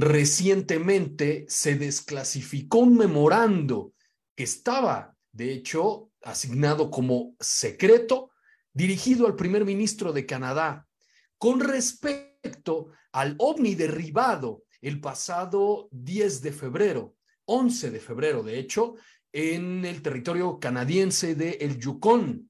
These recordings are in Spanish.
Recientemente se desclasificó un memorando que estaba, de hecho, asignado como secreto, dirigido al primer ministro de Canadá, con respecto al ovni derribado el pasado 10 de febrero, 11 de febrero, de hecho, en el territorio canadiense de El Yukon.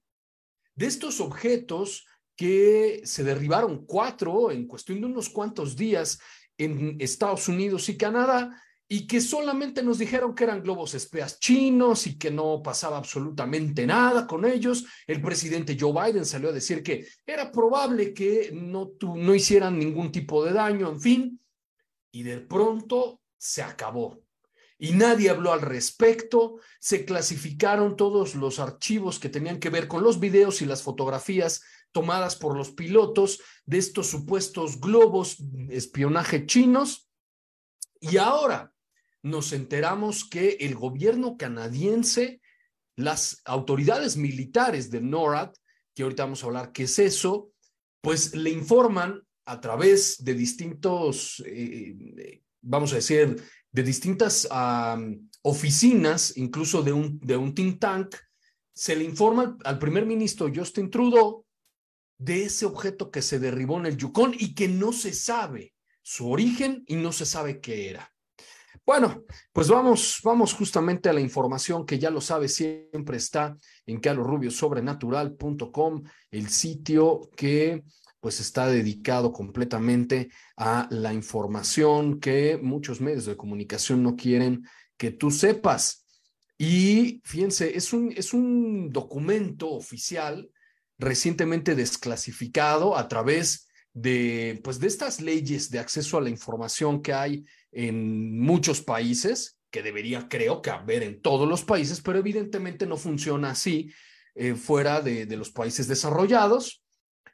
De estos objetos que se derribaron cuatro en cuestión de unos cuantos días en Estados Unidos y Canadá y que solamente nos dijeron que eran globos espeas chinos y que no pasaba absolutamente nada con ellos. El presidente Joe Biden salió a decir que era probable que no, no hicieran ningún tipo de daño, en fin, y de pronto se acabó. Y nadie habló al respecto, se clasificaron todos los archivos que tenían que ver con los videos y las fotografías tomadas por los pilotos de estos supuestos globos espionaje chinos. Y ahora nos enteramos que el gobierno canadiense, las autoridades militares de NORAD, que ahorita vamos a hablar qué es eso, pues le informan a través de distintos, eh, vamos a decir, de distintas oficinas, incluso de un, de un think tank, se le informa al primer ministro Justin Trudeau de ese objeto que se derribó en el Yukon y que no se sabe su origen y no se sabe qué era. Bueno, pues vamos, vamos justamente a la información que ya lo sabe, siempre está en carlosrubiosobrenatural.com, el sitio que pues está dedicado completamente a la información que muchos medios de comunicación no quieren que tú sepas. Y fíjense, es un, es un documento oficial recientemente desclasificado a través de, pues, de estas leyes de acceso a la información que hay en muchos países, que debería, creo que haber en todos los países, pero evidentemente no funciona así eh, fuera de, de los países desarrollados.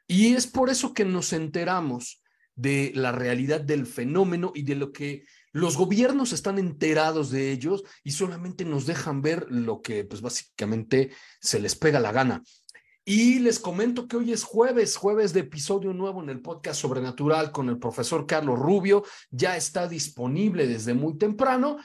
Y es por eso que nos enteramos de la realidad del fenómeno y de lo que los gobiernos están enterados de ellos y solamente nos dejan ver lo que pues básicamente se les pega la gana. Y les comento que hoy es jueves, jueves de episodio nuevo en el podcast Sobrenatural con el profesor Carlos Rubio. Ya está disponible desde muy temprano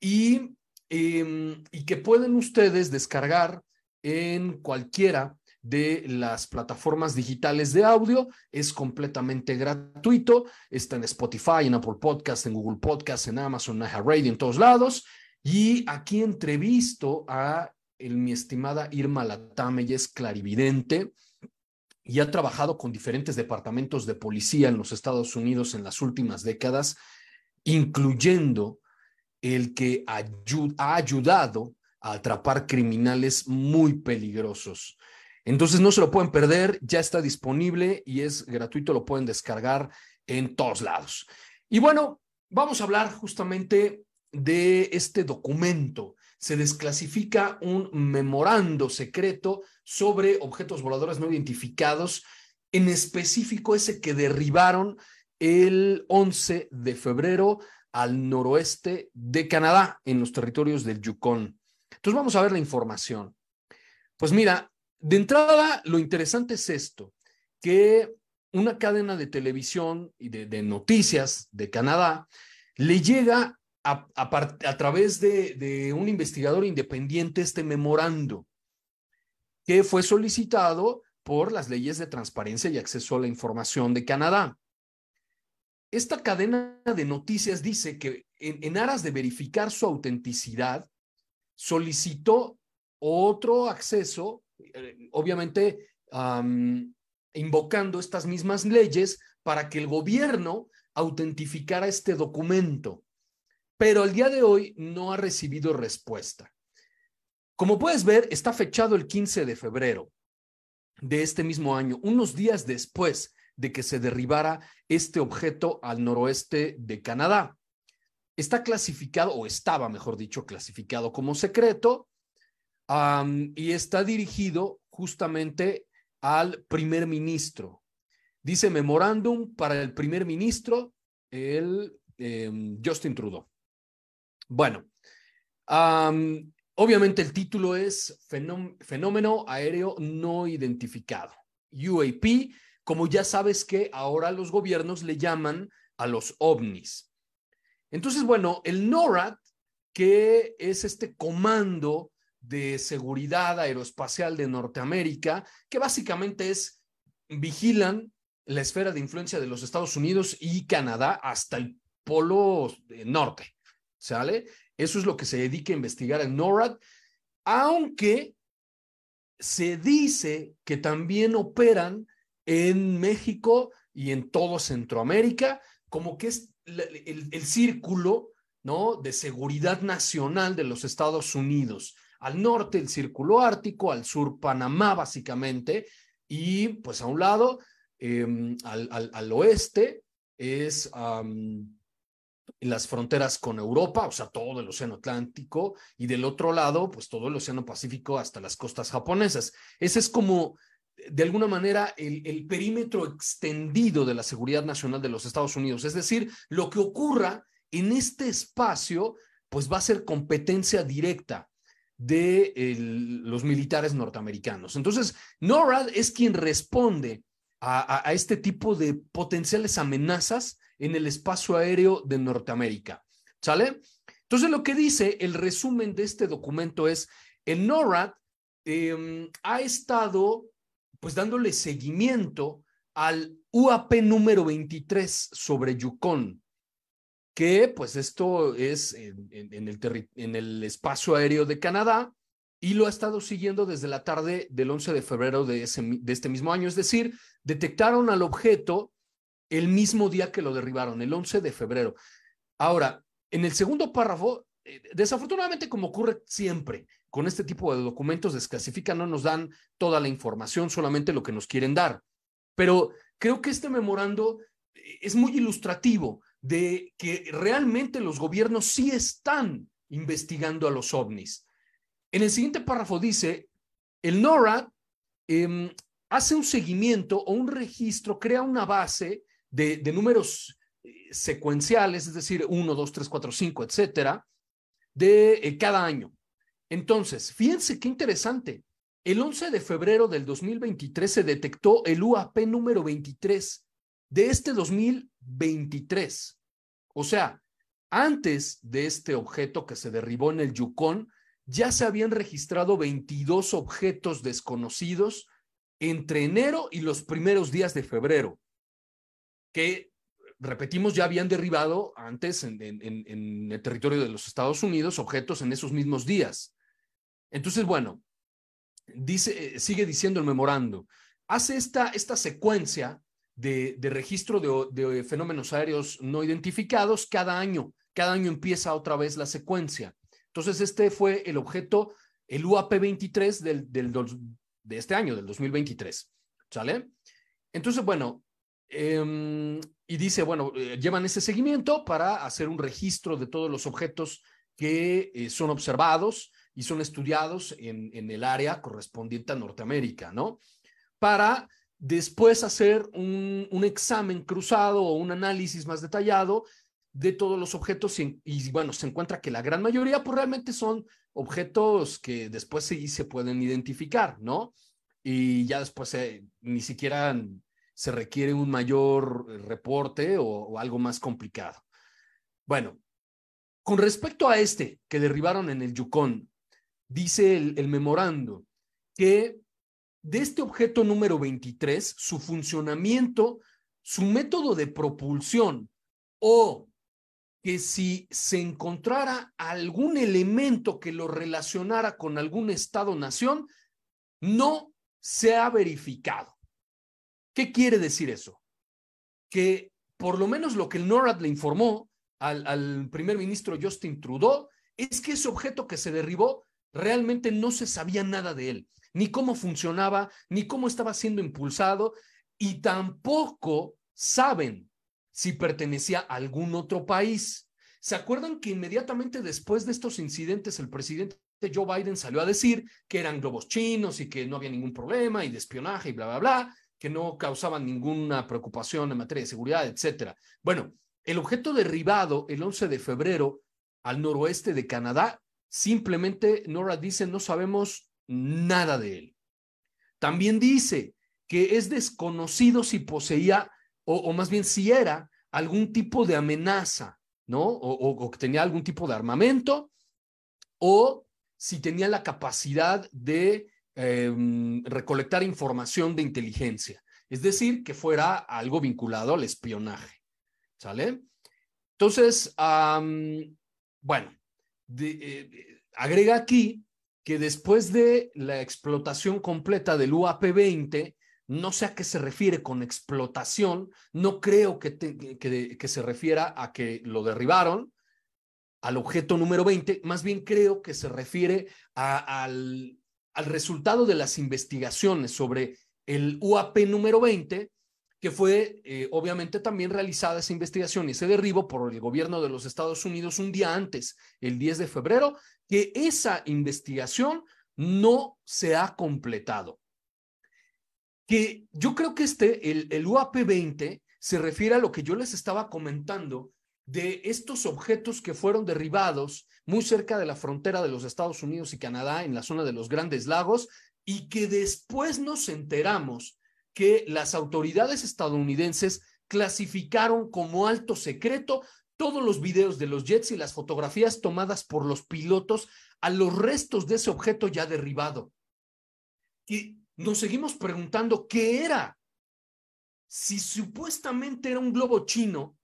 y, em, que pueden ustedes descargar en cualquiera de las plataformas digitales de audio. Es completamente gratuito. Está en Spotify, en Apple Podcast, en Google Podcast, en Amazon, en Radio, en todos lados. Y aquí entrevisto a el, mi estimada Irma Latame, ella es clarividente y ha trabajado con diferentes departamentos de policía en los Estados Unidos en las últimas décadas, incluyendo el que ha ayudado a atrapar criminales muy peligrosos. Entonces no se lo pueden perder, ya está disponible y es gratuito, lo pueden descargar en todos lados. Y bueno, vamos a hablar justamente de este documento se desclasifica un memorando secreto sobre objetos voladores no identificados, en específico ese que derribaron el 11 de febrero al noroeste de Canadá, en los territorios del Yukon. Entonces vamos a ver la información. Pues mira, de entrada, lo interesante es esto, que una cadena de televisión y de, de noticias de Canadá le llega a, través de, un investigador independiente este memorando que fue solicitado por las leyes de transparencia y acceso a la información de Canadá. esta cadena de noticias dice que en, aras de verificar su autenticidad, solicitó otro acceso, eh, obviamente invocando estas mismas leyes para que el gobierno autentificara este documento. Pero al día de hoy no ha recibido respuesta. Como puedes ver, está fechado el 15 de febrero de este mismo año, unos días después de que se derribara este objeto al noroeste de Canadá. Está clasificado, o estaba, mejor dicho, clasificado como secreto, y está dirigido justamente al primer ministro. Dice memorándum para el primer ministro, el em, Justin Trudeau. Bueno, obviamente el título es Fenómeno Aéreo No Identificado, UAP, como ya sabes que ahora los gobiernos le llaman a los ovnis. Entonces, bueno, el NORAD, que es este comando de seguridad aeroespacial de Norteamérica, que básicamente es, vigilan la esfera de influencia de los Estados Unidos y Canadá hasta el polo norte, ¿sale? Eso es lo que se dedica a investigar el NORAD, aunque se dice que también operan en México y en todo Centroamérica, como que es el, círculo ¿no? de seguridad nacional de los Estados Unidos. Al norte el círculo ártico, al sur Panamá básicamente, y pues a un lado, em, al, al, oeste, es las fronteras con Europa, o sea, todo el Océano Atlántico, y del otro lado, pues todo el Océano Pacífico hasta las costas japonesas. Ese es como de alguna manera el, perímetro extendido de la seguridad nacional de los Estados Unidos. Es decir, lo que ocurra en este espacio, pues va a ser competencia directa de los militares norteamericanos. Entonces, NORAD es quien responde a, este tipo de potenciales amenazas en el espacio aéreo de Norteamérica. ¿Sale? Entonces, lo que dice el resumen de este documento es, el NORAD em, ha estado pues dándole seguimiento al UAP número 23 sobre Yukon, que pues esto es en, el, en el espacio aéreo de Canadá y lo ha estado siguiendo desde la tarde del 11 de febrero de, ese, de este mismo año, es decir, detectaron al objeto el mismo día que lo derribaron, el 11 de febrero. Ahora, en el segundo párrafo, eh, desafortunadamente como ocurre siempre, con este tipo de documentos desclasifican, no nos dan toda la información, solamente lo que nos quieren dar. Pero creo que este memorando es muy ilustrativo de que realmente los gobiernos sí están investigando a los ovnis. En el siguiente párrafo dice, el NORAD em, hace un seguimiento o un registro, crea una base de, números eh, secuenciales, es decir, 1, 2, 3, 4, 5, etcétera, de eh, cada año. Entonces, fíjense qué interesante. El 11 de febrero del 2023 se detectó el UAP número 23 de este 2023. O sea, antes de este objeto que se derribó en el Yukon, ya se habían registrado 22 objetos desconocidos entre enero y los primeros días de febrero, que, repetimos, ya habían derribado antes en, el territorio de los Estados Unidos objetos en esos mismos días. Entonces, bueno, dice, eh, sigue diciendo el memorando, hace esta, esta secuencia de, registro de, fenómenos aéreos no identificados cada año. Cada año empieza otra vez la secuencia. Entonces, este fue el objeto, el UAP-23 del, del, de este año, del 2023. ¿Sale? Entonces, bueno, em, y dice, bueno, eh, llevan ese seguimiento para hacer un registro de todos los objetos que eh, son observados y son estudiados en, en el área correspondiente a Norteamérica, ¿no? Para después hacer un, un, examen cruzado o un análisis más detallado de todos los objetos y, bueno, se encuentra que la gran mayoría pues realmente son objetos que después sí se pueden identificar, ¿no? Y ya después eh, ni siquiera se requiere un mayor reporte o, algo más complicado. Bueno, con respecto a este que derribaron en el Yukon, dice el, memorando que de este objeto número 23, su funcionamiento, su método de propulsión o que si se encontrara algún elemento que lo relacionara con algún Estado-nación, no se ha verificado. ¿Qué quiere decir eso? Que por lo menos lo que el NORAD le informó al, al primer ministro Justin Trudeau es que ese objeto que se derribó realmente no se sabía nada de él, ni cómo funcionaba, ni cómo estaba siendo impulsado, y tampoco saben si pertenecía a algún otro país. ¿Se acuerdan que inmediatamente después de estos incidentes el presidente Joe Biden salió a decir que eran globos chinos y que no había ningún problema y de espionaje y bla, bla, bla, que no causaban ninguna preocupación en materia de seguridad, etcétera? Bueno, el objeto derribado el 11 de febrero al noroeste de Canadá, simplemente Nora dice no sabemos nada de él. También dice que es desconocido si poseía o, más bien si era algún tipo de amenaza, ¿no? O, que tenía algún tipo de armamento, o si tenía la capacidad de em, recolectar información de inteligencia, es decir, que fuera algo vinculado al espionaje, ¿sale? Entonces, bueno, eh, agrega aquí que después de la explotación completa del UAP-20, no sé a qué se refiere con explotación, no creo que, que, se refiera a que lo derribaron, al objeto número 20, más bien creo que se refiere al, al resultado de las investigaciones sobre el UAP número 20, que fue eh, obviamente también realizada esa investigación y ese derribo por el gobierno de los Estados Unidos un día antes, el 10 de febrero, que esa investigación no se ha completado. Que yo creo que este, el, el UAP-20, se refiere a lo que yo les estaba comentando de estos objetos que fueron derribados muy cerca de la frontera de los Estados Unidos y Canadá, en la zona de los Grandes Lagos, y que después nos enteramos que las autoridades estadounidenses clasificaron como alto secreto todos los videos de los jets y las fotografías tomadas por los pilotos a los restos de ese objeto ya derribado. Y nos seguimos preguntando qué era. Si supuestamente era un globo chino,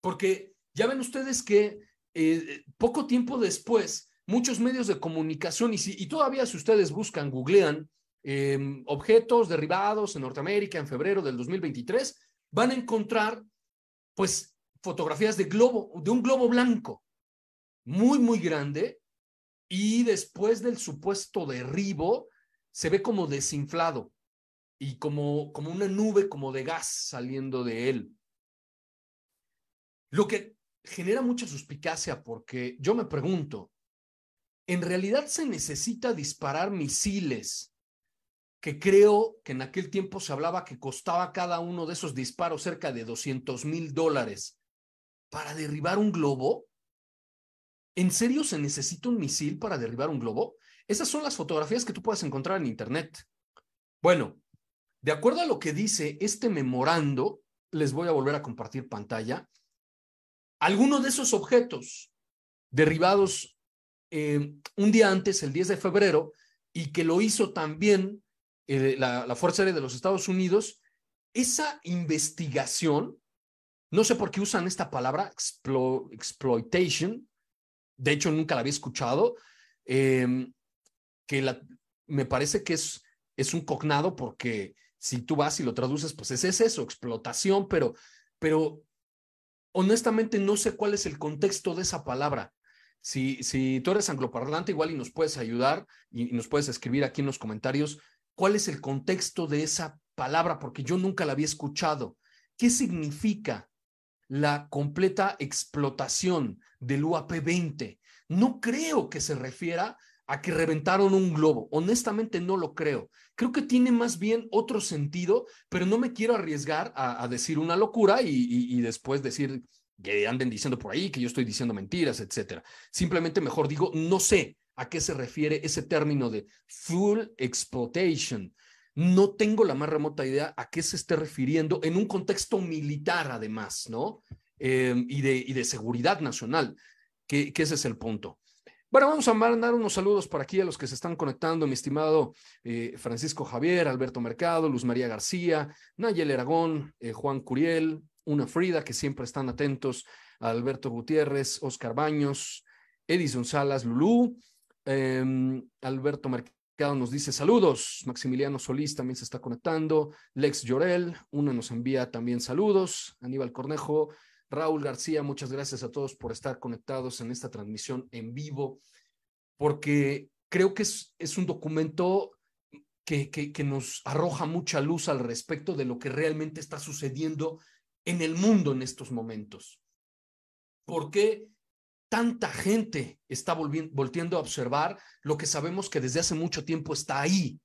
porque ya ven ustedes que eh, poco tiempo después, muchos medios de comunicación, y, si, y todavía si ustedes buscan, googlean em, objetos derribados en Norteamérica en febrero del 2023, van a encontrar pues fotografías de globo, de un globo blanco, muy, muy grande, y después del supuesto derribo, se ve como desinflado y como, como una nube como de gas saliendo de él. Lo que genera mucha suspicacia porque yo me pregunto, ¿en realidad se necesita disparar misiles que creo que en aquel tiempo se hablaba que costaba cada uno de esos disparos cerca de 200 mil dólares para derribar un globo? ¿En serio se necesita un misil para derribar un globo? Esas son las fotografías que tú puedes encontrar en Internet. Bueno, de acuerdo a lo que dice este memorando, les voy a volver a compartir pantalla, algunos de esos objetos derribados eh, un día antes, el 10 de febrero, y que lo hizo también eh, la, Fuerza Aérea de los Estados Unidos, esa investigación, no sé por qué usan esta palabra, exploitation, de hecho nunca la había escuchado, eh, que me parece que es, es un cognado porque si tú vas y lo traduces, pues es, eso, explotación, pero, pero honestamente no sé cuál es el contexto de esa palabra. Si, si tú eres angloparlante, igual y nos puedes ayudar y, y nos puedes escribir aquí en los comentarios cuál es el contexto de esa palabra, porque yo nunca la había escuchado. ¿Qué significa la completa explotación del UAP 20? No creo que se refiera a que reventaron un globo. Honestamente no lo creo. Creo que tiene más bien otro sentido, pero no me quiero arriesgar a, decir una locura y, después decir que anden diciendo por ahí que yo estoy diciendo mentiras, etcétera. Simplemente mejor digo, no sé a qué se refiere ese término de full exploitation. No tengo la más remota idea a qué se esté refiriendo en un contexto militar, además, ¿no? Eh, y, de, y de seguridad nacional, que ese es el punto. Bueno, vamos a mandar unos saludos por aquí a los que se están conectando, mi estimado eh, Francisco Javier, Alberto Mercado, Luz María García, Nayel Aragón, eh, Juan Curiel, una Frida, que siempre están atentos, Alberto Gutiérrez, Oscar Baños, Edison Salas, Lulú, em, Alberto Mercado nos dice saludos, Maximiliano Solís también se está conectando, Lex Llorel, uno nos envía también saludos, Aníbal Cornejo, Raúl García, muchas gracias a todos por estar conectados en esta transmisión en vivo, porque creo que es, un documento que, que, que, nos arroja mucha luz al respecto de lo que realmente está sucediendo en el mundo en estos momentos. ¿Por qué tanta gente está volviendo a observar lo que sabemos que desde hace mucho tiempo está ahí?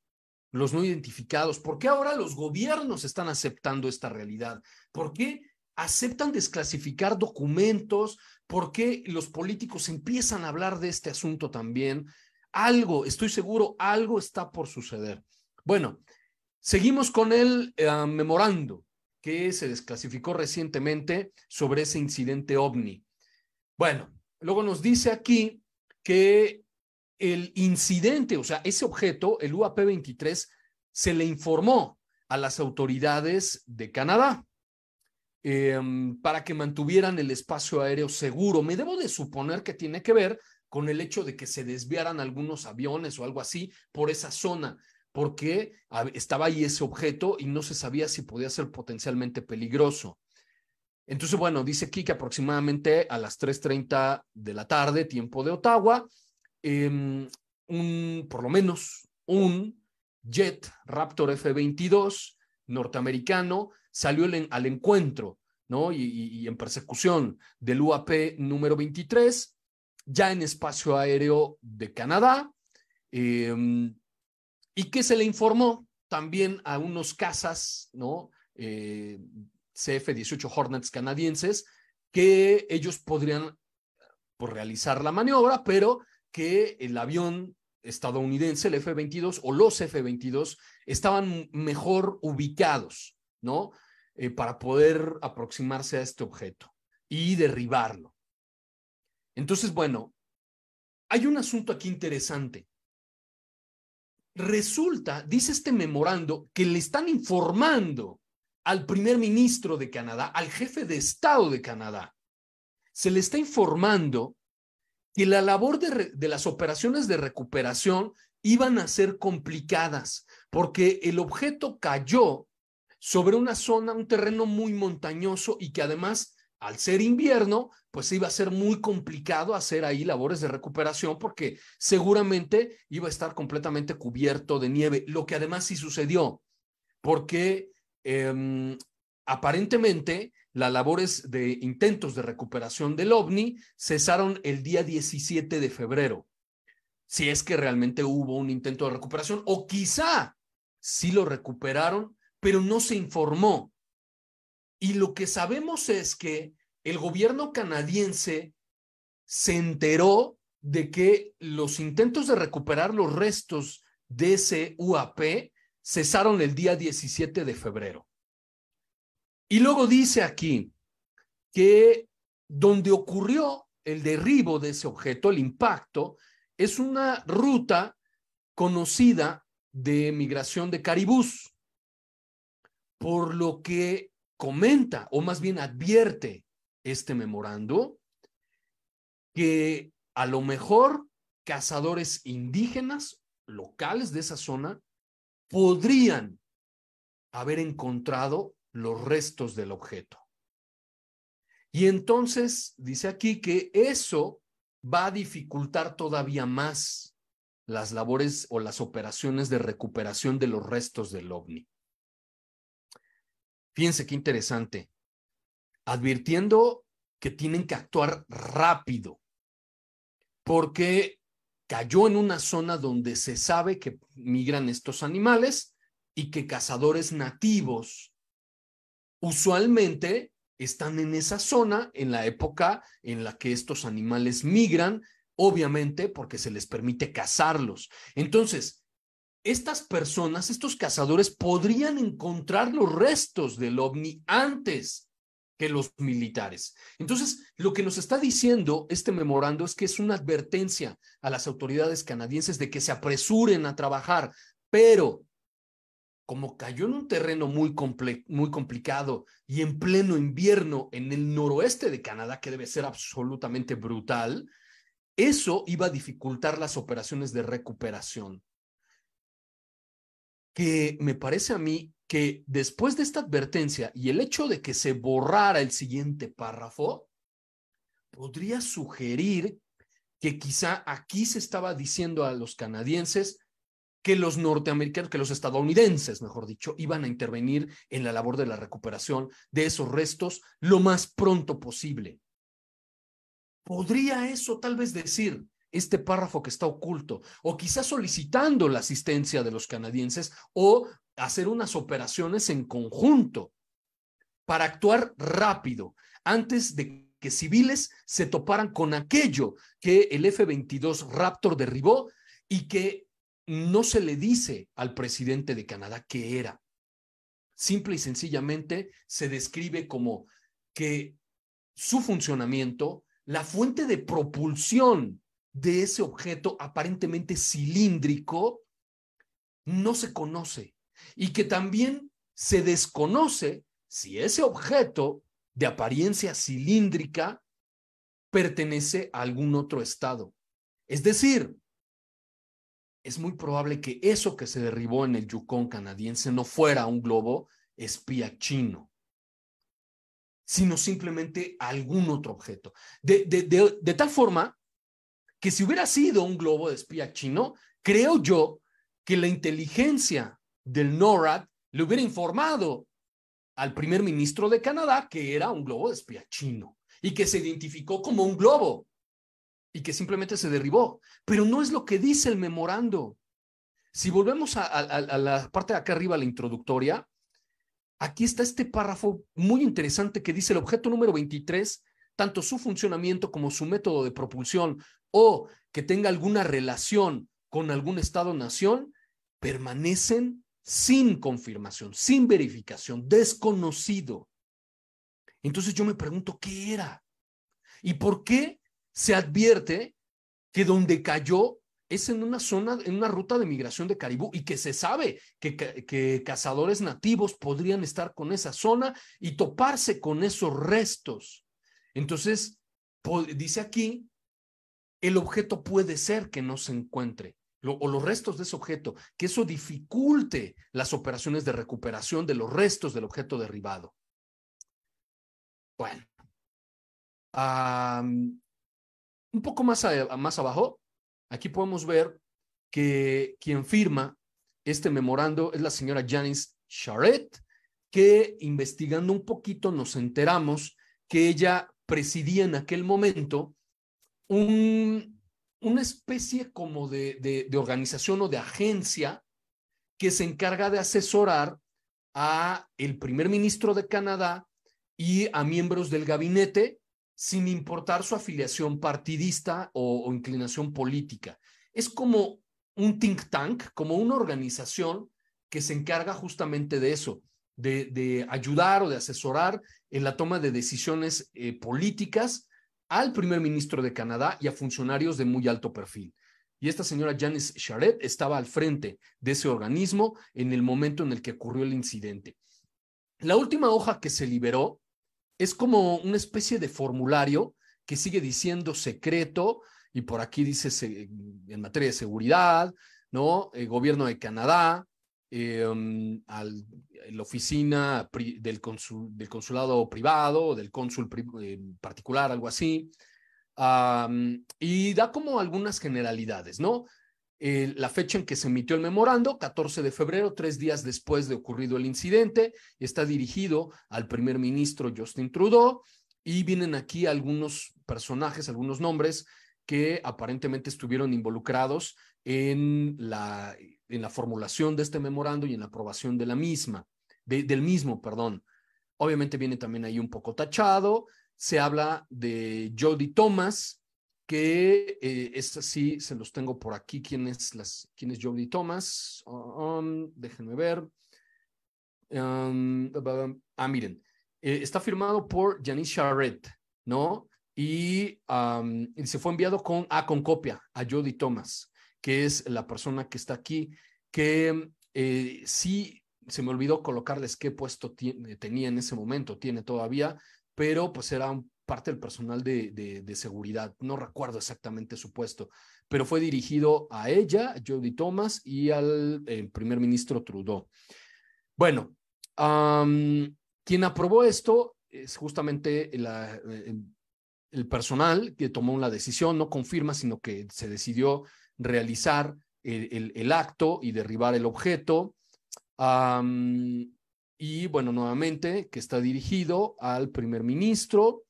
Los no identificados. ¿Por qué ahora los gobiernos están aceptando esta realidad? ¿Por qué aceptan desclasificar documentos? ¿Por qué los políticos empiezan a hablar de este asunto también? Algo, estoy seguro, algo está por suceder. Bueno, seguimos con el uh, memorando que se desclasificó recientemente sobre ese incidente ovni. Bueno, luego nos dice aquí que el incidente, o sea, ese objeto, el UAP-23, se le informó a las autoridades de Canadá eh, para que mantuvieran el espacio aéreo seguro. Me debo de suponer que tiene que ver con el hecho de que se desviaran algunos aviones o algo así por esa zona, porque estaba ahí ese objeto y no se sabía si podía ser potencialmente peligroso. Entonces, bueno, dice aquí que aproximadamente a las 3.30 de la tarde, tiempo de Ottawa, eh, un, por lo menos un jet Raptor F-22 norteamericano salió al encuentro, ¿no? Y, en persecución del UAP número 23, ya en espacio aéreo de Canadá, eh, y que se le informó también a unos cazas, ¿no? Eh, CF-18 Hornets canadienses, que ellos podrían pues, realizar la maniobra, pero que el avión estadounidense, el F-22 o los F-22, estaban mejor ubicados, ¿no? Eh, para poder aproximarse a este objeto y derribarlo. Entonces, bueno, hay un asunto aquí interesante. Resulta, dice este memorando, que le están informando al primer ministro de Canadá, al jefe de Estado de Canadá. Se le está informando que la labor de, de, las operaciones de recuperación iban a ser complicadas porque el objeto cayó sobre una zona, un terreno muy montañoso y que además, al ser invierno, pues iba a ser muy complicado hacer ahí labores de recuperación porque seguramente iba a estar completamente cubierto de nieve, lo que además sí sucedió, porque eh, aparentemente las labores de intentos de recuperación del ovni cesaron el día 17 de febrero. Si es que realmente hubo un intento de recuperación o quizá sí lo recuperaron, pero no se informó. Y lo que sabemos es que el gobierno canadiense se enteró de que los intentos de recuperar los restos de ese UAP cesaron el día 17 de febrero. Y luego dice aquí que donde ocurrió el derribo de ese objeto, el impacto, es una ruta conocida de migración de caribús, por lo que comenta, o más bien advierte este memorando, que a lo mejor cazadores indígenas locales de esa zona podrían haber encontrado los restos del objeto. Y entonces dice aquí que eso va a dificultar todavía más las labores o las operaciones de recuperación de los restos del ovni. Fíjense qué interesante. Advirtiendo que tienen que actuar rápido, porque cayó en una zona donde se sabe que migran estos animales y que cazadores nativos usualmente están en esa zona en la época en la que estos animales migran, obviamente porque se les permite cazarlos. Entonces, estas personas, estos cazadores, podrían encontrar los restos del ovni antes que los militares. Entonces, lo que nos está diciendo este memorando es que es una advertencia a las autoridades canadienses de que se apresuren a trabajar, pero como cayó en un terreno muy, muy complicado y en pleno invierno en el noroeste de Canadá, que debe ser absolutamente brutal, eso iba a dificultar las operaciones de recuperación. Que me parece a mí que después de esta advertencia y el hecho de que se borrara el siguiente párrafo, podría sugerir que quizá aquí se estaba diciendo a los canadienses, que los norteamericanos, que los estadounidenses, mejor dicho, iban a intervenir en la labor de la recuperación de esos restos lo más pronto posible. ¿Podría eso tal vez decir este párrafo que está oculto? O quizás solicitando la asistencia de los canadienses o hacer unas operaciones en conjunto para actuar rápido antes de que civiles se toparan con aquello que el F-22 Raptor derribó y que no se le dice al presidente de Canadá qué era. Simple y sencillamente se describe como que su funcionamiento, la fuente de propulsión de ese objeto aparentemente cilíndrico, no se conoce y que también se desconoce si ese objeto de apariencia cilíndrica pertenece a algún otro estado. Es decir, es muy probable que eso que se derribó en el Yukon canadiense no fuera un globo espía chino, sino simplemente algún otro objeto. De, de, tal forma que si hubiera sido un globo de espía chino, creo yo que la inteligencia del NORAD le hubiera informado al primer ministro de Canadá que era un globo de espía chino y que se identificó como un globo y que simplemente se derribó. Pero no es lo que dice el memorando. Si volvemos a, la parte de acá arriba, la introductoria, aquí está este párrafo muy interesante que dice el objeto número 23, tanto su funcionamiento como su método de propulsión o que tenga alguna relación con algún Estado-nación, permanecen sin confirmación, sin verificación, desconocido. Entonces yo me pregunto, ¿qué era? ¿Y por qué se advierte que donde cayó es en una zona, en una ruta de migración de caribú y que se sabe que, que, cazadores nativos podrían estar con esa zona y toparse con esos restos. Entonces, dice aquí, el objeto puede ser que no se encuentre. o los restos de ese objeto, que eso dificulte las operaciones de recuperación de los restos del objeto derribado. Bueno, un poco más, más abajo, aquí podemos ver que quien firma este memorando es la señora Janice Charette, que investigando un poquito nos enteramos que ella presidía en aquel momento un, una especie como de, de, organización o de agencia que se encarga de asesorar a el primer ministro de Canadá y a miembros del gabinete sin importar su afiliación partidista o, inclinación política. Es como un think tank, como una organización que se encarga justamente de eso, de, ayudar o de asesorar en la toma de decisiones eh, políticas al primer ministro de Canadá y a funcionarios de muy alto perfil. Y esta señora Janice Charette estaba al frente de ese organismo en el momento en el que ocurrió el incidente. La última hoja que se liberó es como una especie de formulario que sigue diciendo secreto y por aquí dice en materia de seguridad, ¿no? El gobierno de Canadá, em, la oficina del, del, consulado privado, del cónsul eh, particular, algo así, y da como algunas generalidades, ¿no? la fecha en que se emitió el memorando, 14 de febrero, tres días después de ocurrido el incidente, está dirigido al primer ministro Justin Trudeau y vienen aquí algunos personajes, algunos nombres que aparentemente estuvieron involucrados en la, en la formulación de este memorando y en la aprobación de la misma, del mismo, perdón. Obviamente viene también ahí un poco tachado, se habla de Jody Thomas, que eh, es así, se los tengo por aquí, quién es, las, quién es Jody Thomas, um, déjenme ver. Um, ah, miren, eh, está firmado por Janice Charrette, ¿no? Y, um, se fue enviado con, ah, con copia a Jody Thomas, que es la persona que está aquí, que eh, sí se me olvidó colocarles qué puesto tenía en ese momento, tiene todavía, pero pues era parte del personal de, seguridad. No recuerdo exactamente su puesto, pero fue dirigido a ella, Jody Thomas, y al eh, primer ministro Trudeau. Bueno, quien aprobó esto es justamente la, eh, el personal que tomó una decisión, no confirma, sino que se decidió realizar el, el, acto y derribar el objeto. y bueno, nuevamente, que está dirigido al primer ministro.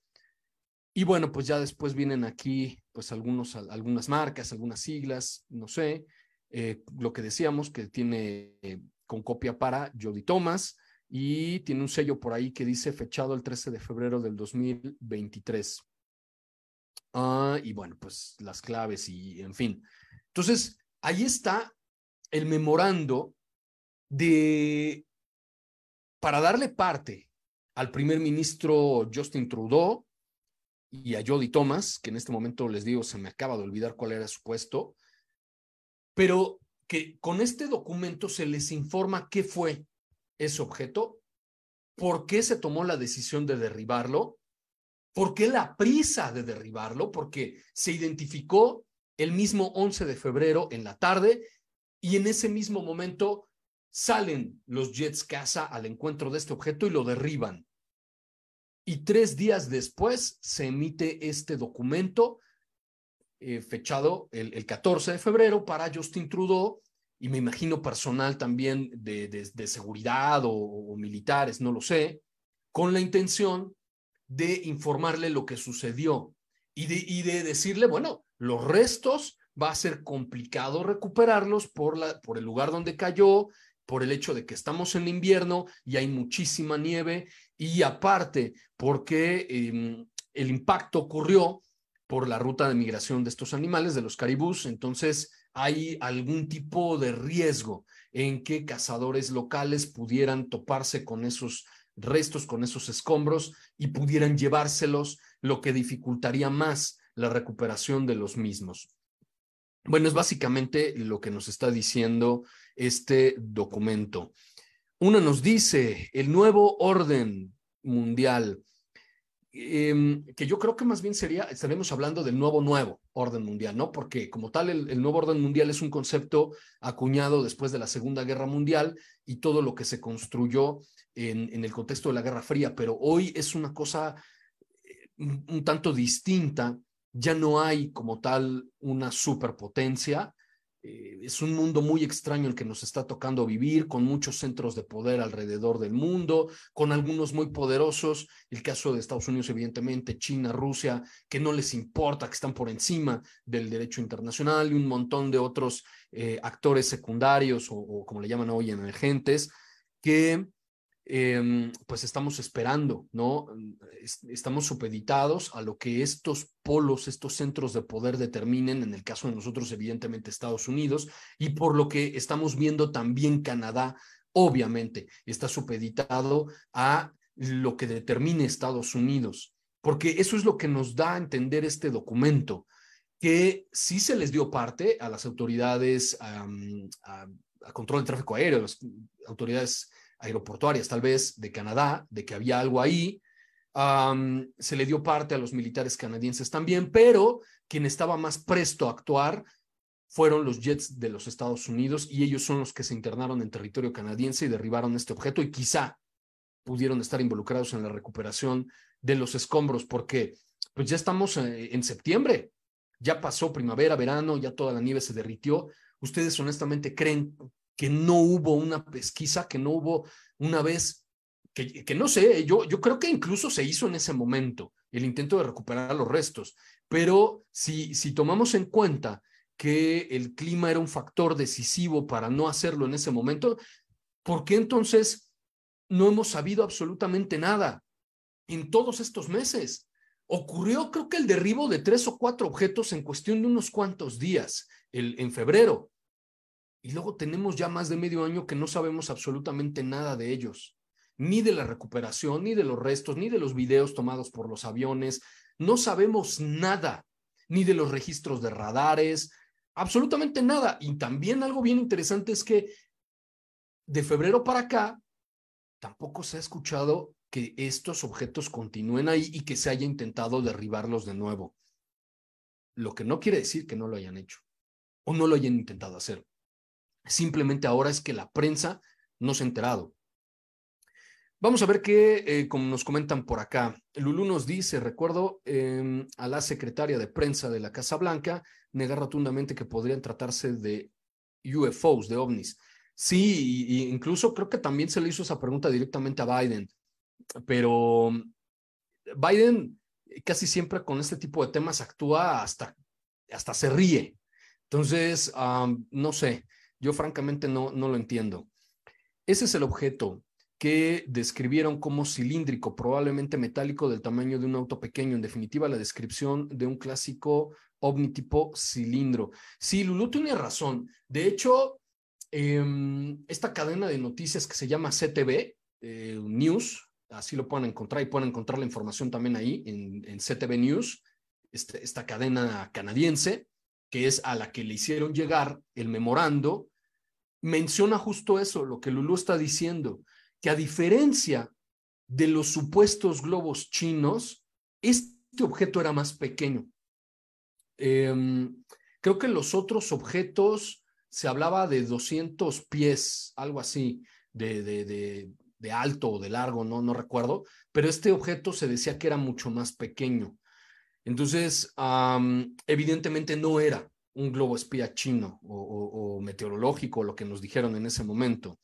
Y bueno, pues ya después vienen aquí, pues algunos, algunas marcas, algunas siglas, no sé, eh, lo que decíamos, que tiene eh, con copia para Jody Thomas y tiene un sello por ahí que dice fechado el 13 de febrero del 2023. Ah, y bueno, pues las claves y en fin. Entonces, ahí está el memorando de, para darle parte al primer ministro Justin Trudeau y a Jody Thomas, que en este momento les digo, se me acaba de olvidar cuál era su puesto, pero que con este documento se les informa qué fue ese objeto, por qué se tomó la decisión de derribarlo ¿Por qué la prisa de derribarlo? Porque se identificó el mismo 11 de febrero en la tarde y en ese mismo momento salen los jets caza al encuentro de este objeto y lo derriban. Y tres días después se emite este documento eh, fechado el, 14 de febrero para Justin Trudeau y me imagino personal también de, seguridad o militares, no lo sé, con la intención de informarle lo que sucedió y de, y de decirle, bueno, los restos va a ser complicado recuperarlos por, la, por el lugar donde cayó, por el hecho de que estamos en invierno y hay muchísima nieve. Y aparte porque em, el impacto ocurrió por la ruta de migración de estos animales, de los caribús, entonces hay algún tipo de riesgo en que cazadores locales pudieran toparse con esos restos con esos escombros y pudieran llevárselos, lo que dificultaría más la recuperación de los mismos. Bueno, es básicamente lo que nos está diciendo este documento. Uno nos dice, el nuevo orden mundial Em, que yo creo que más bien sería, estaremos hablando del nuevo nuevo orden mundial, ¿no? Porque como tal, el, nuevo orden mundial es un concepto acuñado después de la Segunda Guerra Mundial y todo lo que se construyó en, en el contexto de la Guerra Fría, pero hoy es una cosa eh, un tanto distinta, ya no hay como tal una superpotencia, eh, es un mundo muy extraño el que nos está tocando vivir, con muchos centros de poder alrededor del mundo, con algunos muy poderosos, el caso de Estados Unidos, evidentemente, China, Rusia, que no les importa, que están por encima del derecho internacional, y un montón de otros eh, actores secundarios o, como le llaman hoy, emergentes, que Em, pues estamos esperando, ¿no? Estamos supeditados a lo que estos polos, estos centros de poder determinen, en el caso de nosotros, evidentemente Estados Unidos, y por lo que estamos viendo también Canadá, obviamente, está supeditado a lo que determine Estados Unidos, porque eso es lo que nos da a entender este documento, que sí se les dio parte a las autoridades a, a control de tráfico aéreo, las autoridades aeroportuarias tal vez de Canadá, de que había algo ahí. se le dio parte a los militares canadienses también, pero quien estaba más presto a actuar fueron los jets de los Estados Unidos y ellos son los que se internaron en territorio canadiense y derribaron este objeto y quizá pudieron estar involucrados en la recuperación de los escombros porque pues ya estamos eh, en septiembre, ya pasó primavera, verano, ya toda la nieve se derritió. ¿Ustedes honestamente creen que no hubo una pesquisa, que no hubo una vez, que, que no sé, yo, yo creo que incluso se hizo en ese momento el intento de recuperar los restos, pero si, si tomamos en cuenta que el clima era un factor decisivo para no hacerlo en ese momento, ¿por qué entonces no hemos sabido absolutamente nada en todos estos meses? Ocurrió creo que el derribo de tres o cuatro objetos en cuestión de unos cuantos días, el, en febrero. Y luego tenemos ya más de medio año que no sabemos absolutamente nada de ellos, ni de la recuperación, ni de los restos, ni de los videos tomados por los aviones. No sabemos nada, ni de los registros de radares, absolutamente nada. Y también algo bien interesante es que de febrero para acá, tampoco se ha escuchado que estos objetos continúen ahí y que se haya intentado derribarlos de nuevo. Lo que no quiere decir que no lo hayan hecho o no lo hayan intentado hacer. Simplemente ahora es que la prensa no se ha enterado. Vamos a ver qué, eh, como nos comentan por acá, Lulú nos dice, recuerdo em, a la secretaria de prensa de la Casa Blanca negar rotundamente que podrían tratarse de UFOs, de ovnis. Sí, incluso creo que también se le hizo esa pregunta directamente a Biden, pero Biden casi siempre con este tipo de temas actúa hasta, hasta se ríe. Entonces, no sé, yo francamente no, no lo entiendo. Ese es el objeto que describieron como cilíndrico, probablemente metálico del tamaño de un auto pequeño. En definitiva, la descripción de un clásico ovni tipo cilindro. Sí, Lulu tiene razón. De hecho, em, esta cadena de noticias que se llama CTV eh, News, así lo pueden encontrar y pueden encontrar la información también ahí en, CTV News, este, esta cadena canadiense, que es a la que le hicieron llegar el memorando, menciona justo eso, lo que Lulu está diciendo, que a diferencia de los supuestos globos chinos, este objeto era más pequeño. Em, creo que los otros objetos se hablaba de 200 pies, algo así, de, de, de, alto o de largo, no, no recuerdo, pero este objeto se decía que era mucho más pequeño. Entonces, evidentemente no era un globo espía chino o, meteorológico, lo que nos dijeron en ese momento.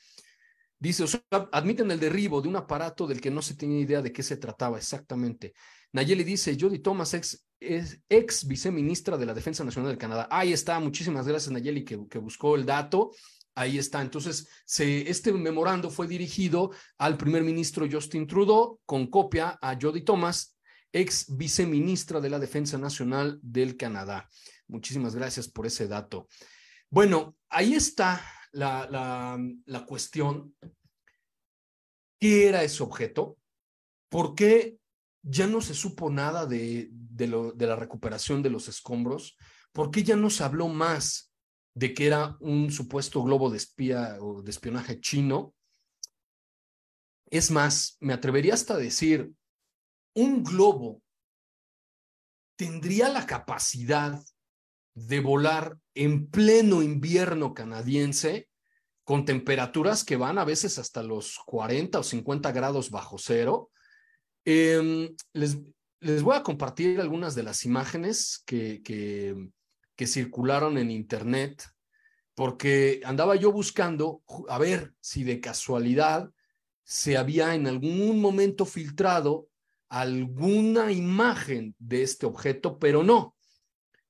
Dice, o sea, admiten el derribo de un aparato del que no se tenía idea de qué se trataba exactamente. Nayeli dice, Jody Thomas, ex, ex viceministra de la Defensa Nacional del Canadá. Ahí está, muchísimas gracias Nayeli que, que buscó el dato. Ahí está. Entonces, este memorando fue dirigido al primer ministro Justin Trudeau con copia a Jody Thomas, ex viceministra de la Defensa Nacional del Canadá. Muchísimas gracias por ese dato. Bueno, ahí está la, la, la cuestión. ¿Qué era ese objeto? ¿Por qué ya no se supo nada de, de, de la recuperación de los escombros? ¿Por qué ya no se habló más de que era un supuesto globo de espía o de espionaje chino? Es más, me atrevería hasta a decir, un globo tendría la capacidad de volar en pleno invierno canadiense con temperaturas que van a veces hasta los 40 o 50 grados bajo cero Em, les, les, voy a compartir algunas de las imágenes que, que, que circularon en Internet, porque andaba yo buscando a ver si de casualidad se había en algún momento filtrado alguna imagen de este objeto, pero no.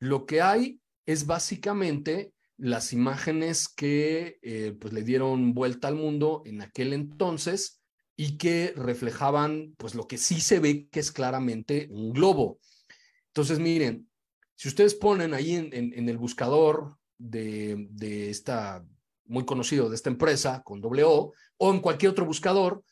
Lo que hay es básicamente las imágenes que eh, pues le dieron vuelta al mundo en aquel entonces y que reflejaban pues lo que sí se ve que es claramente un globo. Entonces, miren, si ustedes ponen ahí en, el buscador de, de, esta, muy conocido de esta empresa, con doble O, o en cualquier otro buscador,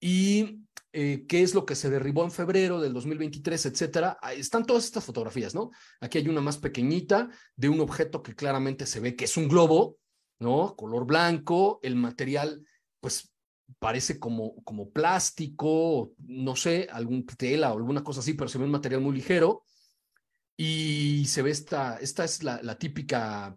y eh, qué es lo que se derribó en febrero del 2023, etcétera, están todas estas fotografías, ¿no? Aquí hay una más pequeñita de un objeto que claramente se ve que es un globo, ¿no? Color blanco, el material, pues parece como, como plástico, no sé, algún tela o alguna cosa así, pero se ve un material muy ligero. Y se ve esta, esta es la, la típica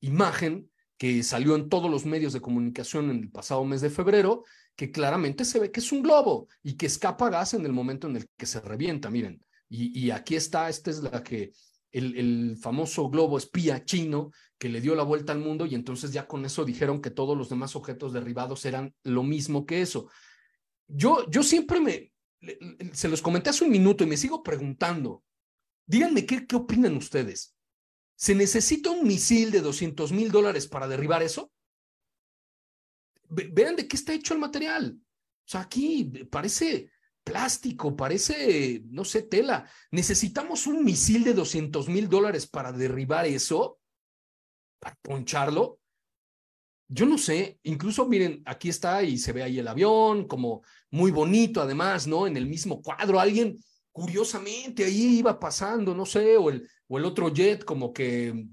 imagen que salió en todos los medios de comunicación en el pasado mes de febrero, que claramente se ve que es un globo y que escapa gas en el momento en el que se revienta, miren. Y, aquí está, esta es la que el, famoso globo espía chino que le dio la vuelta al mundo y entonces ya con eso dijeron que todos los demás objetos derribados eran lo mismo que eso. Yo, yo siempre me, se los comenté hace un minuto y me sigo preguntando, díganme qué, qué opinan ustedes. ¿Se necesita un misil de 200 mil dólares para derribar eso? Vean de qué está hecho el material. O sea, aquí parece plástico, parece, no sé, tela. ¿Necesitamos un misil de 200 mil dólares para derribar eso? ¿Para poncharlo? Yo no sé, incluso miren, aquí está y se ve ahí el avión, como muy bonito además, ¿no? En el mismo cuadro, alguien curiosamente ahí iba pasando, no sé, o el, o el otro jet como que,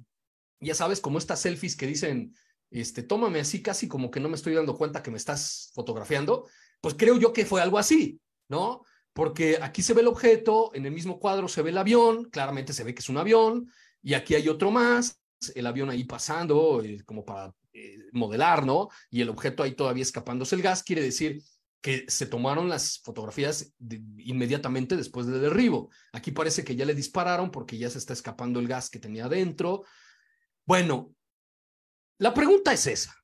ya sabes, como estas selfies que dicen este, tómame así casi como que no me estoy dando cuenta que me estás fotografiando, pues creo yo que fue algo así, ¿no? Porque aquí se ve el objeto, en el mismo cuadro se ve el avión, claramente se ve que es un avión, y aquí hay otro más, el avión ahí pasando, eh, como para eh, modelar, ¿no? Y el objeto ahí todavía escapándose el gas, quiere decir que se tomaron las fotografías inmediatamente después del derribo. Aquí parece que ya le dispararon porque ya se está escapando el gas que tenía adentro. Bueno, la pregunta es esa,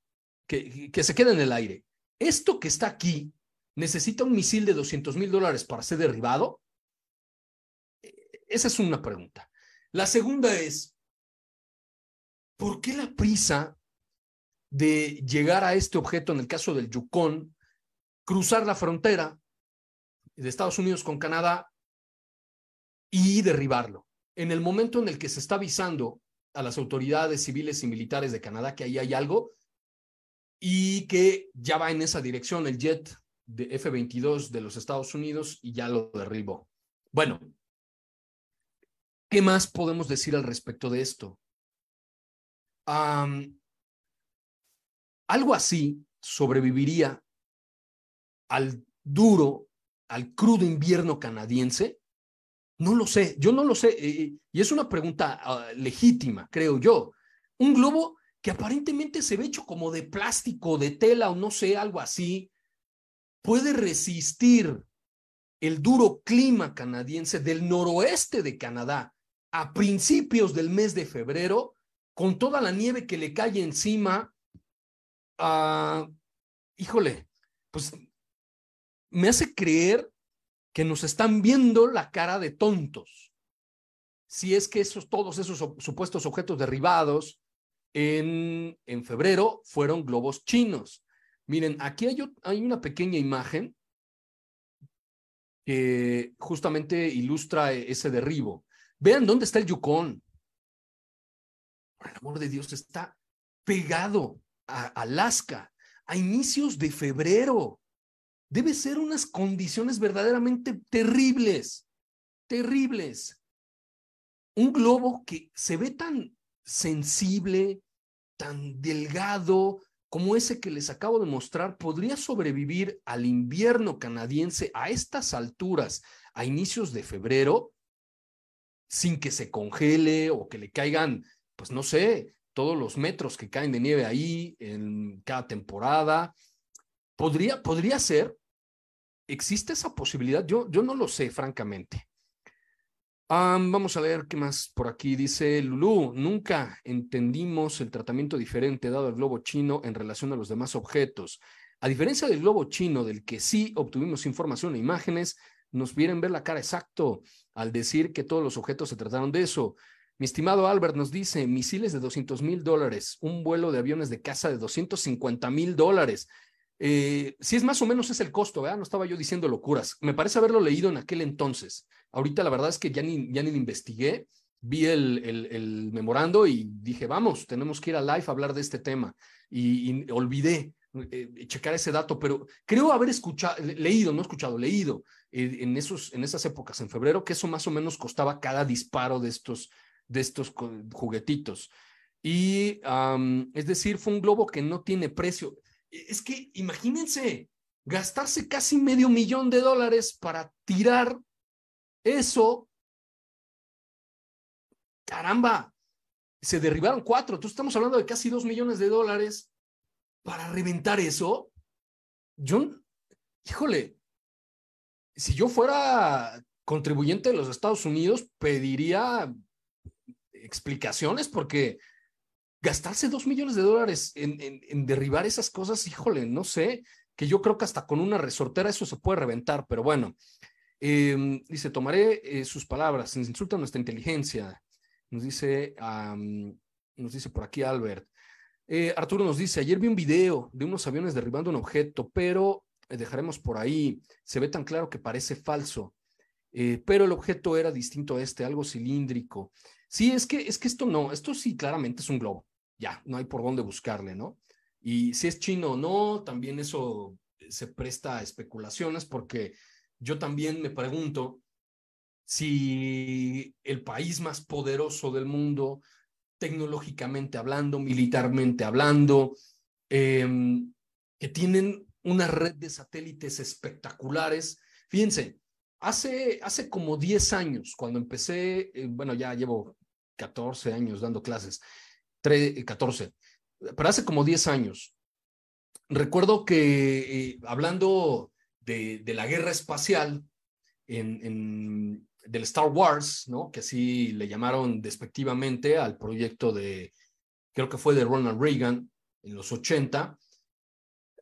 que, se queda en el aire. ¿Esto que está aquí necesita un misil de 200 mil dólares para ser derribado? Esa es una pregunta. La segunda es, ¿por qué la prisa de llegar a este objeto en el caso del Yukon, cruzar la frontera de Estados Unidos con Canadá y derribarlo? En el momento en el que se está avisando a las autoridades civiles y militares de Canadá que ahí hay algo y que ya va en esa dirección el jet de F-22 de los Estados Unidos y ya lo derribó. Bueno, ¿qué más podemos decir al respecto de esto? algo así sobreviviría al duro, al crudo invierno canadiense no lo sé, yo no lo sé. Y es una pregunta ah, legítima, creo yo. Un globo que aparentemente se ve hecho como de plástico, de tela o no sé, algo así, puede resistir el duro clima canadiense del noroeste de Canadá a principios del mes de febrero, con toda la nieve que le cae encima. Ah, híjole, pues me hace creer que nos están viendo la cara de tontos. Si es que esos, todos esos supuestos objetos derribados en, en febrero fueron globos chinos. Miren, aquí hay, hay una pequeña imagen que justamente ilustra ese derribo. Vean dónde está el Yukon. Por el amor de Dios, está pegado a Alaska a inicios de febrero debe ser unas condiciones verdaderamente terribles, terribles. Un globo que se ve tan sensible, tan delgado como ese que les acabo de mostrar, podría sobrevivir al invierno canadiense a estas alturas, a inicios de febrero, sin que se congele o que le caigan, pues no sé, todos los metros que caen de nieve ahí en cada temporada. Podría, podría ser, ¿existe esa posibilidad? Yo, yo no lo sé, francamente. vamos a ver qué más por aquí dice Lulú. Nunca entendimos el tratamiento diferente dado al globo chino en relación a los demás objetos. A diferencia del globo chino, del que sí obtuvimos información e imágenes, nos vienen ver la cara exacto al decir que todos los objetos se trataron de eso. Mi estimado Albert nos dice, misiles de 200 mil dólares, un vuelo de aviones de caza de 250 mil dólares. Eh, si es más o menos es el costo. No estaba yo diciendo locuras. Me parece haberlo leído en aquel entonces. Ahorita la verdad es que ya ni, ya ni lo investigué. Vi el, el, memorando y dije, vamos, tenemos que ir a live a hablar de este tema. Y, olvidé eh, checar ese dato, pero creo haber escuchado, leído, no escuchado, leído eh, en, esos, en esas épocas, en febrero, que eso más o menos costaba cada disparo de estos, de estos juguetitos. Y es decir, fue un globo que no tiene precio. Es que imagínense, gastarse casi medio millón de dólares para tirar eso. Caramba, se derribaron cuatro. Entonces estamos hablando de casi dos millones de dólares para reventar eso. Yo, híjole, si yo fuera contribuyente de los Estados Unidos, pediría explicaciones porque gastarse dos millones de dólares en, derribar esas cosas, híjole, no sé, que yo creo que hasta con una resortera eso se puede reventar, pero bueno. Em, dice, tomaré eh, sus palabras, insulta nuestra inteligencia. Nos dice, nos dice por aquí Albert. Eh, Arturo nos dice, ayer vi un video de unos aviones derribando un objeto, pero eh, dejaremos por ahí. Se ve tan claro que parece falso, pero el objeto era distinto a este, algo cilíndrico. Sí, es que, es que esto no, esto sí claramente es un globo ya, no hay por dónde buscarle, ¿no? Y si es chino o no, también eso se presta a especulaciones porque yo también me pregunto si el país más poderoso del mundo tecnológicamente hablando, militarmente hablando, em, que tienen una red de satélites espectaculares. Fíjense, hace, hace como 10 años, cuando empecé, eh, bueno, ya llevo 14 años dando clases, 14, pero hace como 10 años, recuerdo que eh, hablando de, de, la guerra espacial en, en, del Star Wars, ¿no? que así le llamaron despectivamente al proyecto de, creo que fue de Ronald Reagan en los 80,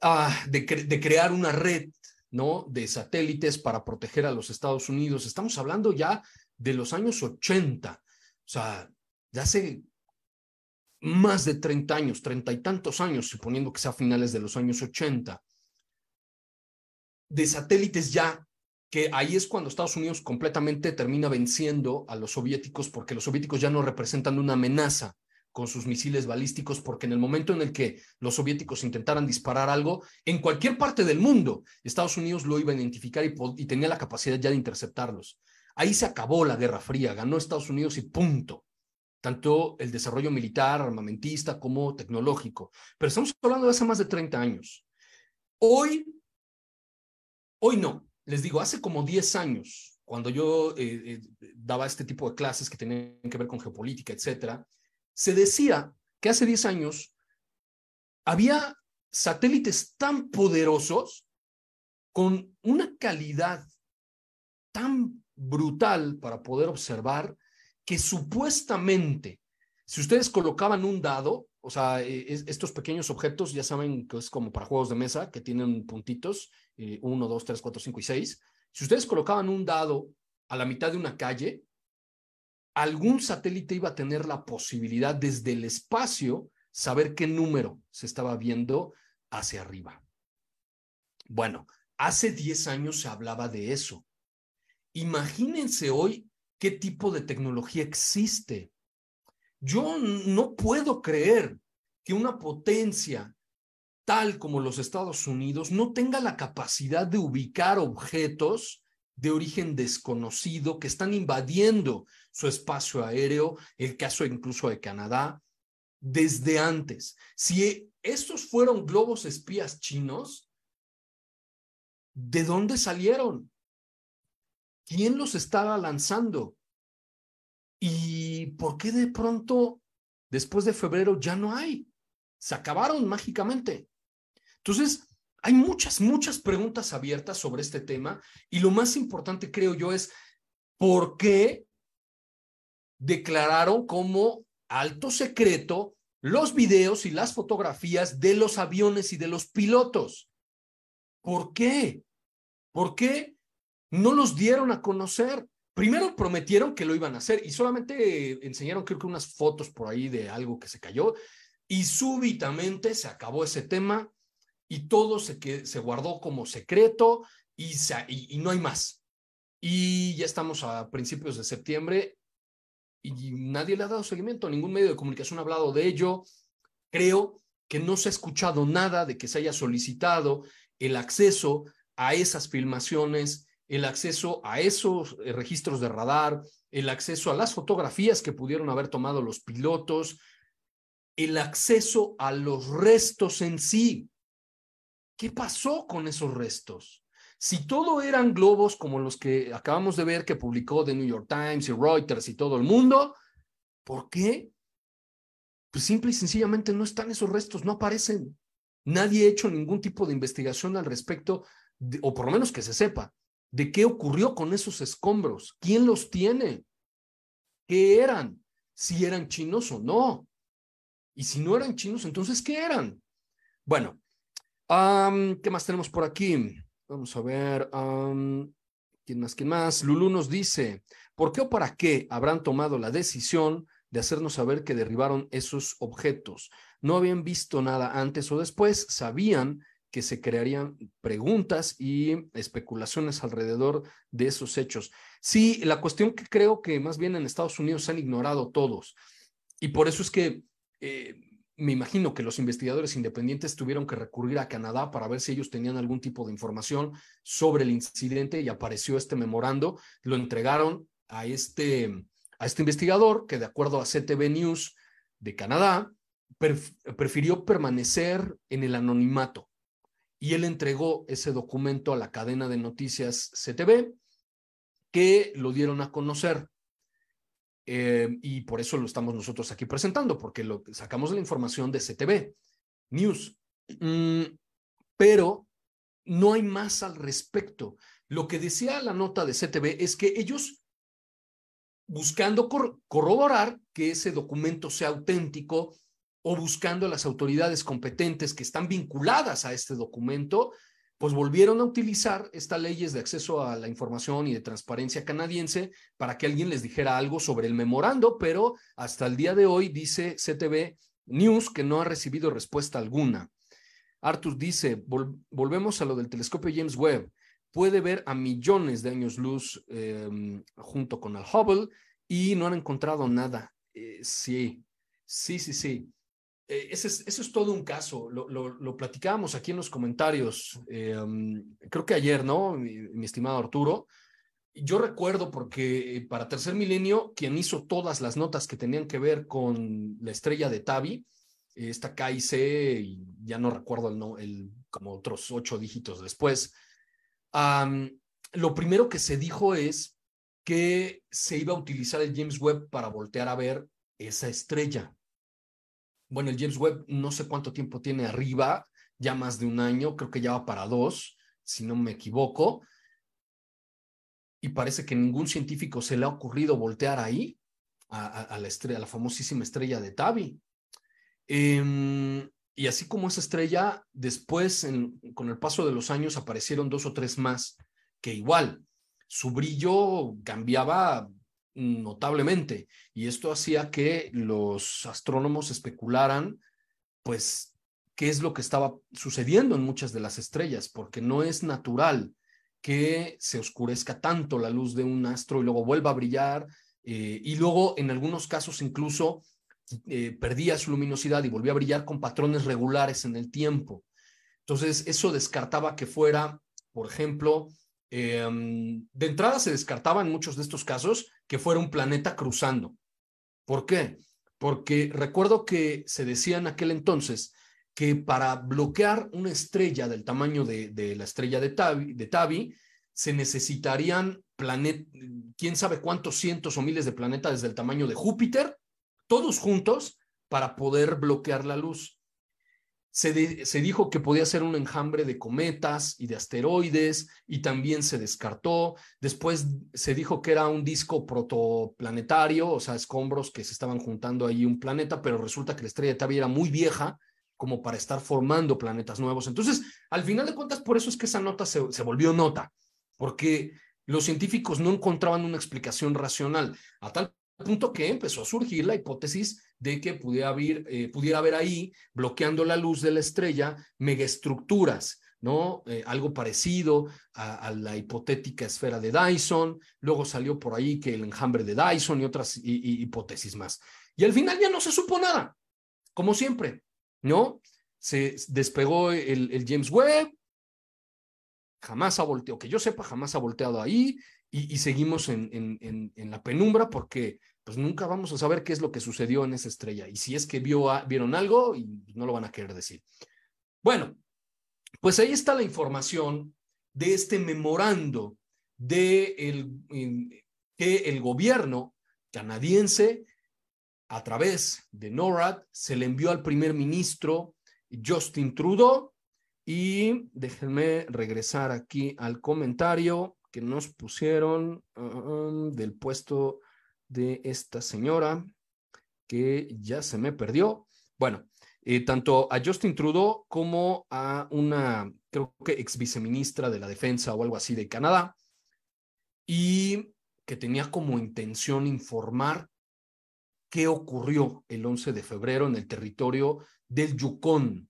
ah, de, de crear una red ¿no? de satélites para proteger a los Estados Unidos. Estamos hablando ya de los años 80, o sea, ya hace más de 30 años, treinta y tantos años, suponiendo que sea a finales de los años 80, de satélites ya, que ahí es cuando Estados Unidos completamente termina venciendo a los soviéticos, porque los soviéticos ya no representan una amenaza con sus misiles balísticos, porque en el momento en el que los soviéticos intentaran disparar algo, en cualquier parte del mundo, Estados Unidos lo iba a identificar y, y tenía la capacidad ya de interceptarlos. Ahí se acabó la Guerra Fría, ganó Estados Unidos y punto tanto el desarrollo militar, armamentista como tecnológico. Pero estamos hablando de hace más de 30 años. Hoy, hoy no, les digo, hace como 10 años, cuando yo eh, eh, daba este tipo de clases que tenían que ver con geopolítica, etcétera, se decía que hace 10 años había satélites tan poderosos con una calidad tan brutal para poder observar que supuestamente, si ustedes colocaban un dado, o sea, eh, estos pequeños objetos, ya saben que es como para juegos de mesa, que tienen puntitos, eh, uno, dos, tres, cuatro, cinco y seis. Si ustedes colocaban un dado a la mitad de una calle, algún satélite iba a tener la posibilidad desde el espacio saber qué número se estaba viendo hacia arriba. Bueno, hace 10 años se hablaba de eso. Imagínense hoy qué tipo de tecnología existe. Yo no puedo creer que una potencia tal como los Estados Unidos no tenga la capacidad de ubicar objetos de origen desconocido que están invadiendo su espacio aéreo, el caso incluso de Canadá, desde antes. Si estos fueron globos espías chinos, ¿de dónde salieron? ¿Quién los estaba lanzando? ¿Y por qué de pronto, después de febrero, ya no hay? Se acabaron mágicamente. Entonces, hay muchas, muchas preguntas abiertas sobre este tema y lo más importante, creo yo, es por qué declararon como alto secreto los videos y las fotografías de los aviones y de los pilotos. ¿Por qué? ¿Por qué no los dieron a conocer. Primero prometieron que lo iban a hacer y solamente enseñaron creo que unas fotos por ahí de algo que se cayó y súbitamente se acabó ese tema y todo se, que, se guardó como secreto y, y, no hay más. Y ya estamos a principios de septiembre y nadie le ha dado seguimiento, ningún medio de comunicación ha hablado de ello. Creo que no se ha escuchado nada de que se haya solicitado el acceso a esas filmaciones el acceso a esos eh, registros de radar, el acceso a las fotografías que pudieron haber tomado los pilotos, el acceso a los restos en sí. ¿Qué pasó con esos restos? Si todo eran globos como los que acabamos de ver que publicó The New York Times y Reuters y todo el mundo, ¿por qué? Pues simple y sencillamente no están esos restos, no aparecen. Nadie ha hecho ningún tipo de investigación al respecto, o por lo menos que se sepa, de qué ocurrió con esos escombros, quién los tiene, qué eran, si eran chinos o no. Y si no eran chinos, entonces, ¿qué eran? Bueno, ¿qué más tenemos por aquí? Vamos a ver. ¿Quién más? ¿Quién más? Lulú nos dice, ¿por qué o para qué habrán tomado la decisión de hacernos saber que derribaron esos objetos? No habían visto nada antes o después, sabían que se crearían preguntas y especulaciones alrededor de esos hechos. Sí, la cuestión que creo que más bien en Estados Unidos se han ignorado todos y por eso es que eh, me imagino que los investigadores independientes tuvieron que recurrir a Canadá para ver si ellos tenían algún tipo de información sobre el incidente y apareció este memorando, lo entregaron a este, a este investigador que de acuerdo a CTV News de Canadá, prefirió permanecer en el anonimato y él entregó ese documento a la cadena de noticias CTV que lo dieron a conocer. Eh, y por eso lo estamos nosotros aquí presentando, porque lo sacamos la información de CTV News. Mm, pero no hay más al respecto. Lo que decía la nota de CTV es que ellos, buscando corroborar que ese documento sea auténtico o buscando a las autoridades competentes que están vinculadas a este documento, pues volvieron a utilizar estas leyes de acceso a la información y de transparencia canadiense para que alguien les dijera algo sobre el memorando, pero hasta el día de hoy dice CTV News que no ha recibido respuesta alguna. Arthur dice, volvemos a lo del telescopio James Webb. Puede ver a millones de años luz em, junto con el Hubble y no han encontrado nada. Eh, sí, sí, sí, sí. Eh, ese es, todo un caso. Lo, lo, platicábamos aquí en los comentarios, em, creo que ayer, ¿no? Mi, estimado Arturo. Yo recuerdo porque eh, para Tercer Milenio, quien hizo todas las notas que tenían que ver con la estrella de Tavi, esta KIC, y ya no recuerdo el como otros ocho dígitos después, lo primero que se dijo es que se iba a utilizar el James Webb para voltear a ver esa estrella. Bueno, el James Webb no sé cuánto tiempo tiene arriba, ya más de un año, creo que ya va para dos, si no me equivoco. Y parece que ningún científico se le ha ocurrido voltear ahí a, la estrella, a la famosísima estrella de Tavi. Em, y así como esa estrella, después, con el paso de los años, aparecieron dos o tres más que igual, su brillo cambiaba notablemente y esto hacía que los astrónomos especularan, pues, qué es lo que estaba sucediendo en muchas de las estrellas, porque no es natural que se oscurezca tanto la luz de un astro y luego vuelva a brillar eh, y luego en algunos casos incluso eh, perdía su luminosidad y volvía a brillar con patrones regulares en el tiempo. Entonces, eso descartaba que fuera, por ejemplo, em, de entrada se descartaba en muchos de estos casos que fuera un planeta cruzando. ¿Por qué? Porque recuerdo que se decía en aquel entonces que para bloquear una estrella del tamaño de, la estrella de Tavi, se necesitarían planetas, quién sabe cuántos cientos o miles de planetas desde el tamaño de Júpiter todos juntos para poder bloquear la luz. Se, se, dijo que podía ser un enjambre de cometas y de asteroides y también se descartó. Después se dijo que era un disco protoplanetario, o sea, escombros que se estaban juntando ahí un planeta, pero resulta que la estrella de Tabi era muy vieja como para estar formando planetas nuevos. Entonces, al final de cuentas, por eso es que esa nota se, se volvió nota, porque los científicos no encontraban una explicación racional, a tal punto que empezó a surgir la hipótesis de que pudiera haber, eh, pudiera haber ahí, bloqueando la luz de la estrella, megaestructuras, ¿no? Eh, algo parecido a, la hipotética esfera de Dyson, luego salió por ahí que el enjambre de Dyson y otras hipótesis más. Y al final ya no se supo nada, como siempre, ¿no? Se despegó el, el James Webb, jamás ha volteado, que yo sepa, jamás ha volteado ahí, y, seguimos en, en, la penumbra porque pues nunca vamos a saber qué es lo que sucedió en esa estrella. Y si es que vio, vieron algo, y no lo van a querer decir. Bueno, pues ahí está la información de este memorando de el, que el gobierno canadiense, a través de NORAD, se le envió al primer ministro Justin Trudeau. Y déjenme regresar aquí al comentario que nos pusieron um, del puesto de esta señora que ya se me perdió. Bueno, eh, tanto a Justin Trudeau como a una, creo que ex viceministra de la defensa o algo así de Canadá, y que tenía como intención informar qué ocurrió el 11 de febrero en el territorio del Yukon,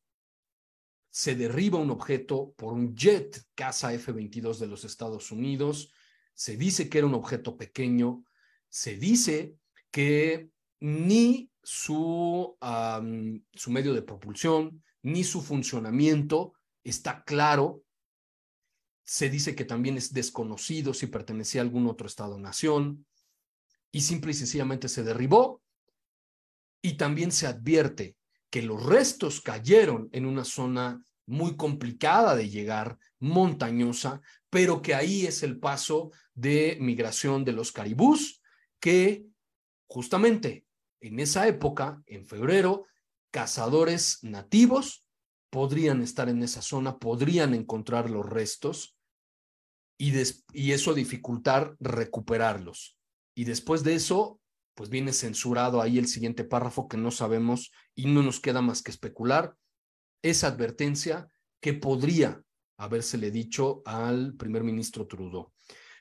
se derriba un objeto por un jet casa F-22 de los Estados Unidos. Se dice que era un objeto pequeño. Se dice que ni su, su medio de propulsión, ni su funcionamiento está claro. Se dice que también es desconocido si pertenecía a algún otro Estado-nación. Y simple y sencillamente se derribó y también se advierte que los restos cayeron en una zona muy complicada de llegar, montañosa, pero que ahí es el paso de migración de los caribús, que justamente en esa época, en febrero, cazadores nativos podrían estar en esa zona, podrían encontrar los restos y, y eso dificultar recuperarlos. Y después de eso, pues viene censurado ahí el siguiente párrafo que no sabemos y no nos queda más que especular, esa advertencia que podría habérsele dicho al primer ministro Trudeau.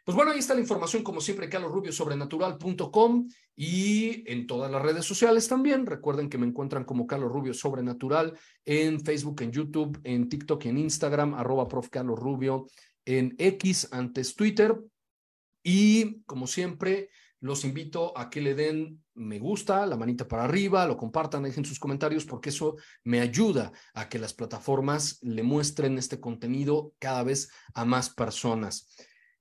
Pues bueno, ahí está la información, como siempre, carlosrubiosobrenatural.com y en todas las redes sociales también. Recuerden que me encuentran como Carlos Rubio Sobrenatural en Facebook, en YouTube, en TikTok, en Instagram, arroba prof. Carlos Rubio, en X, antes Twitter. Y como siempre, los invito a que le den me gusta, la manita para arriba, lo compartan, dejen sus comentarios porque eso me ayuda a que las plataformas le muestren este contenido cada vez a más personas.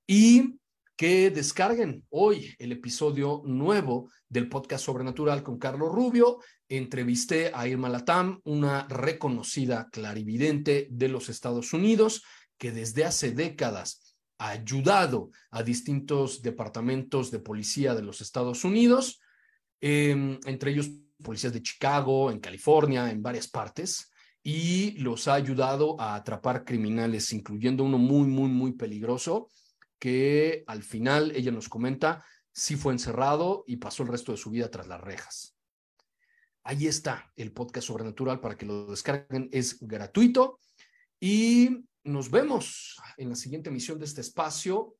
Y que descarguen hoy el episodio nuevo del podcast Sobrenatural con Carlos Rubio. Entrevisté a Irma Latam, una reconocida clarividente de los Estados Unidos que desde hace décadas ayudado a distintos departamentos de policía de los Estados Unidos, em, entre ellos policías de Chicago, en California, en varias partes, y los ha ayudado a atrapar criminales, incluyendo uno muy, muy, muy peligroso, que al final, ella nos comenta, sí fue encerrado y pasó el resto de su vida tras las rejas. Ahí está el podcast sobrenatural para que lo descarguen, es gratuito y nos vemos en la siguiente emisión de este espacio.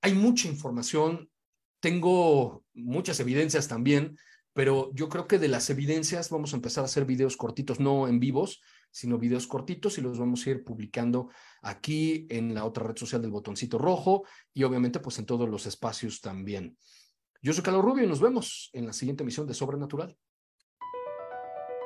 Hay mucha información, tengo muchas evidencias también, pero yo creo que de las evidencias vamos a empezar a hacer videos cortitos, no en vivos, sino videos cortitos y los vamos a ir publicando aquí en la otra red social del botoncito rojo y obviamente pues en todos los espacios también. Yo soy Carlos Rubio y nos vemos en la siguiente emisión de Sobrenatural.